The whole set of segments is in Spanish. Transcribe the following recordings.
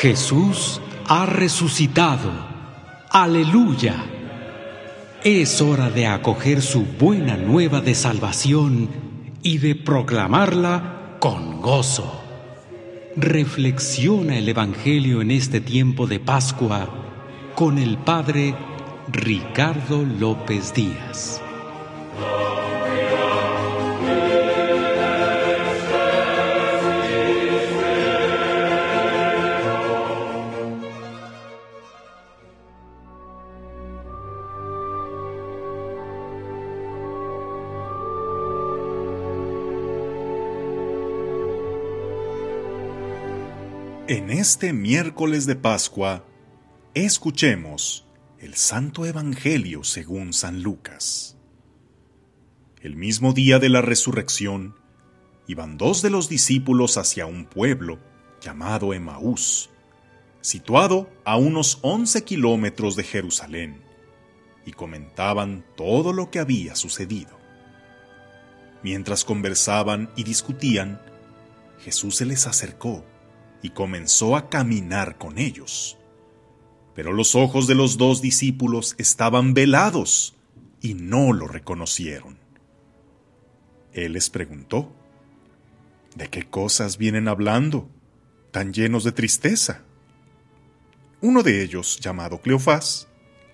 Jesús ha resucitado. Aleluya. Es hora de acoger su buena nueva de salvación y de proclamarla con gozo. Reflexiona el Evangelio en este tiempo de Pascua con el Padre Ricardo López Díaz. En este miércoles de Pascua, escuchemos el Santo Evangelio según San Lucas. El mismo día de la resurrección, iban dos de los discípulos hacia un pueblo llamado Emaús, situado a unos 11 kilómetros de Jerusalén, y comentaban todo lo que había sucedido. Mientras conversaban y discutían, Jesús se les acercó y comenzó a caminar con ellos. Pero los ojos de los dos discípulos estaban velados y no lo reconocieron. Él les preguntó, ¿De qué cosas vienen hablando, tan llenos de tristeza? Uno de ellos, llamado Cleofás,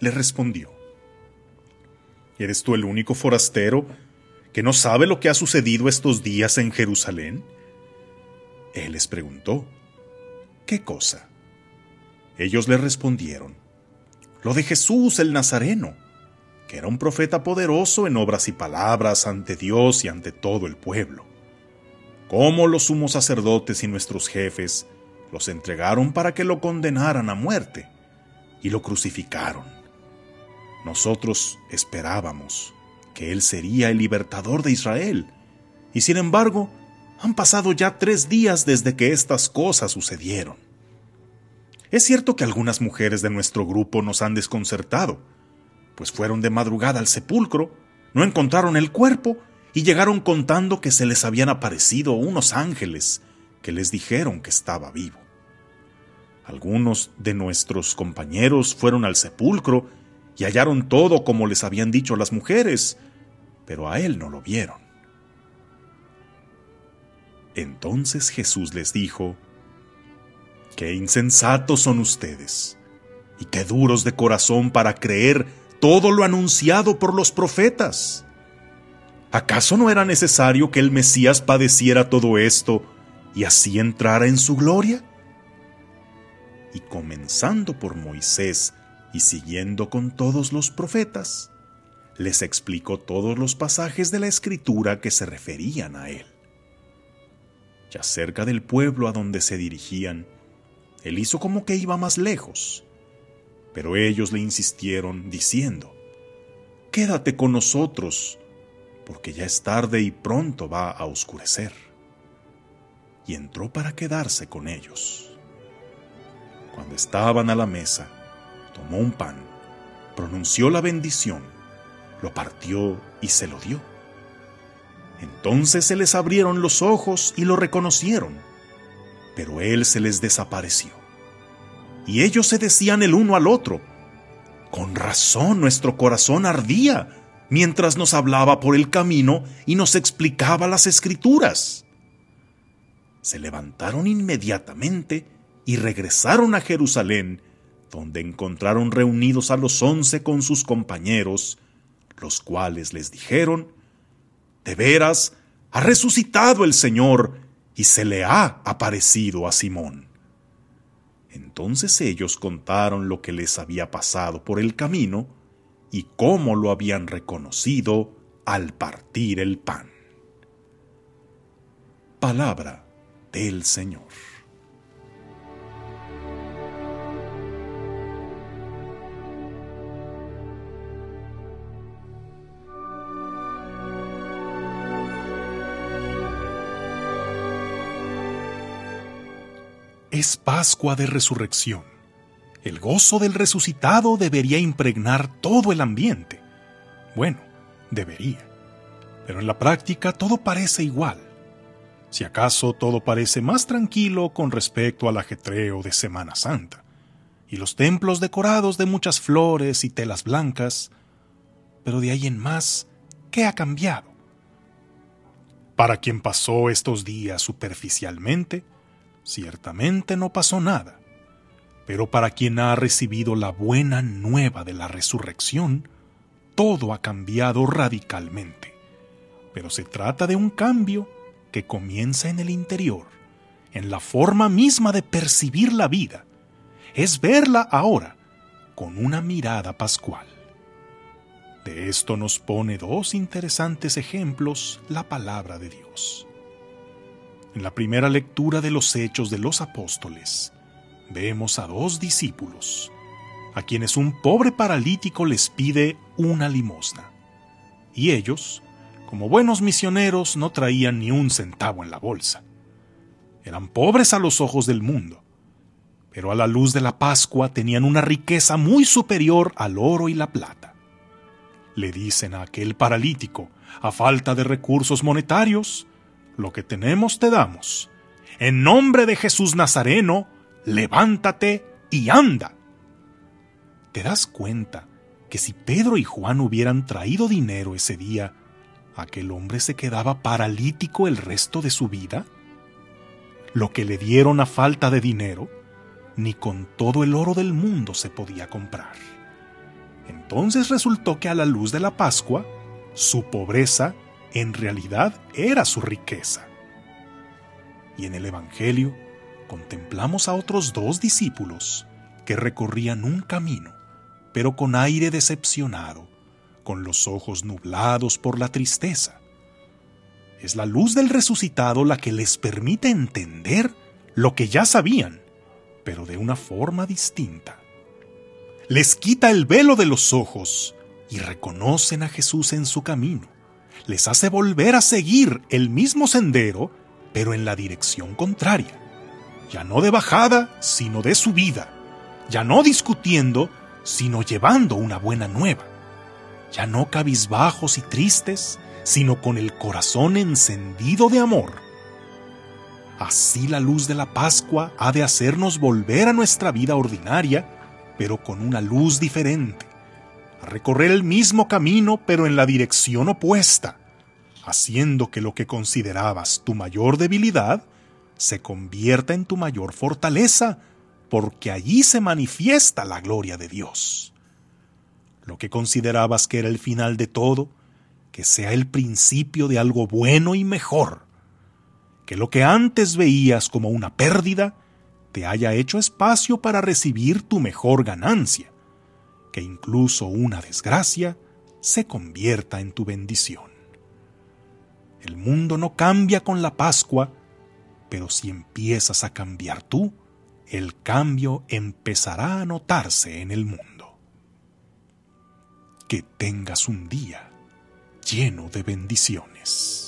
le respondió, ¿Eres tú el único forastero que no sabe lo que ha sucedido estos días en Jerusalén? Él les preguntó, ¿Qué cosa? Ellos le respondieron, lo de Jesús el Nazareno, que era un profeta poderoso en obras y palabras ante Dios y ante todo el pueblo. Cómo los sumos sacerdotes y nuestros jefes los entregaron para que lo condenaran a muerte y lo crucificaron. Nosotros esperábamos que Él sería el libertador de Israel, y sin embargo, han pasado ya tres días desde que estas cosas sucedieron. Es cierto que algunas mujeres de nuestro grupo nos han desconcertado, pues fueron de madrugada al sepulcro, no encontraron el cuerpo y llegaron contando que se les habían aparecido unos ángeles que les dijeron que estaba vivo. Algunos de nuestros compañeros fueron al sepulcro y hallaron todo como les habían dicho las mujeres, pero a él no lo vieron. Entonces Jesús les dijo, Qué insensatos son ustedes, y qué duros de corazón para creer todo lo anunciado por los profetas. ¿Acaso no era necesario que el Mesías padeciera todo esto y así entrara en su gloria? Y comenzando por Moisés y siguiendo con todos los profetas, les explicó todos los pasajes de la escritura que se referían a él. Ya cerca del pueblo a donde se dirigían, él hizo como que iba más lejos, pero ellos le insistieron diciendo, Quédate con nosotros, porque ya es tarde y pronto va a oscurecer. Y entró para quedarse con ellos. Cuando estaban a la mesa, tomó un pan, pronunció la bendición, lo partió y se lo dio. Entonces se les abrieron los ojos y lo reconocieron, pero él se les desapareció. Y ellos se decían el uno al otro, con razón nuestro corazón ardía mientras nos hablaba por el camino y nos explicaba las escrituras. Se levantaron inmediatamente y regresaron a Jerusalén, donde encontraron reunidos a los once con sus compañeros, los cuales les dijeron, De veras, ha resucitado el Señor y se le ha aparecido a Simón. Entonces ellos contaron lo que les había pasado por el camino y cómo lo habían reconocido al partir el pan. Palabra del Señor. Es Pascua de Resurrección. El gozo del resucitado debería impregnar todo el ambiente. Bueno, debería. Pero en la práctica todo parece igual. Si acaso todo parece más tranquilo con respecto al ajetreo de Semana Santa, y los templos decorados de muchas flores y telas blancas, pero de ahí en más, ¿qué ha cambiado? Para quien pasó estos días superficialmente, ciertamente no pasó nada, pero para quien ha recibido la buena nueva de la resurrección, todo ha cambiado radicalmente. Pero se trata de un cambio que comienza en el interior, en la forma misma de percibir la vida. Es verla ahora con una mirada pascual. De esto nos pone dos interesantes ejemplos la palabra de Dios. En la primera lectura de los Hechos de los Apóstoles, vemos a dos discípulos, a quienes un pobre paralítico les pide una limosna. Y ellos, como buenos misioneros, no traían ni un centavo en la bolsa. Eran pobres a los ojos del mundo, pero a la luz de la Pascua tenían una riqueza muy superior al oro y la plata. Le dicen a aquel paralítico, a falta de recursos monetarios, lo que tenemos te damos. En nombre de Jesús Nazareno, levántate y anda. ¿Te das cuenta que si Pedro y Juan hubieran traído dinero ese día, aquel hombre se quedaba paralítico el resto de su vida? Lo que le dieron a falta de dinero, ni con todo el oro del mundo se podía comprar. Entonces resultó que a la luz de la Pascua, su pobreza en realidad era su riqueza. Y en el Evangelio contemplamos a otros dos discípulos que recorrían un camino, pero con aire decepcionado, con los ojos nublados por la tristeza. Es la luz del resucitado la que les permite entender lo que ya sabían, pero de una forma distinta. Les quita el velo de los ojos y reconocen a Jesús en su camino. Les hace volver a seguir el mismo sendero, pero en la dirección contraria. Ya no de bajada, sino de subida. Ya no discutiendo, sino llevando una buena nueva ya no cabizbajos y tristes, sino con el corazón encendido de amor. Así la luz de la Pascua ha de hacernos volver a nuestra vida ordinaria, pero con una luz diferente, a recorrer el mismo camino, pero en la dirección opuesta, haciendo que lo que considerabas tu mayor debilidad se convierta en tu mayor fortaleza, porque allí se manifiesta la gloria de Dios. Lo que considerabas que era el final de todo, que sea el principio de algo bueno y mejor, que lo que antes veías como una pérdida, te haya hecho espacio para recibir tu mejor ganancia, que incluso una desgracia se convierta en tu bendición. El mundo no cambia con la Pascua, pero si empiezas a cambiar tú, el cambio empezará a notarse en el mundo que tengas un día lleno de bendiciones.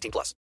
18 plus.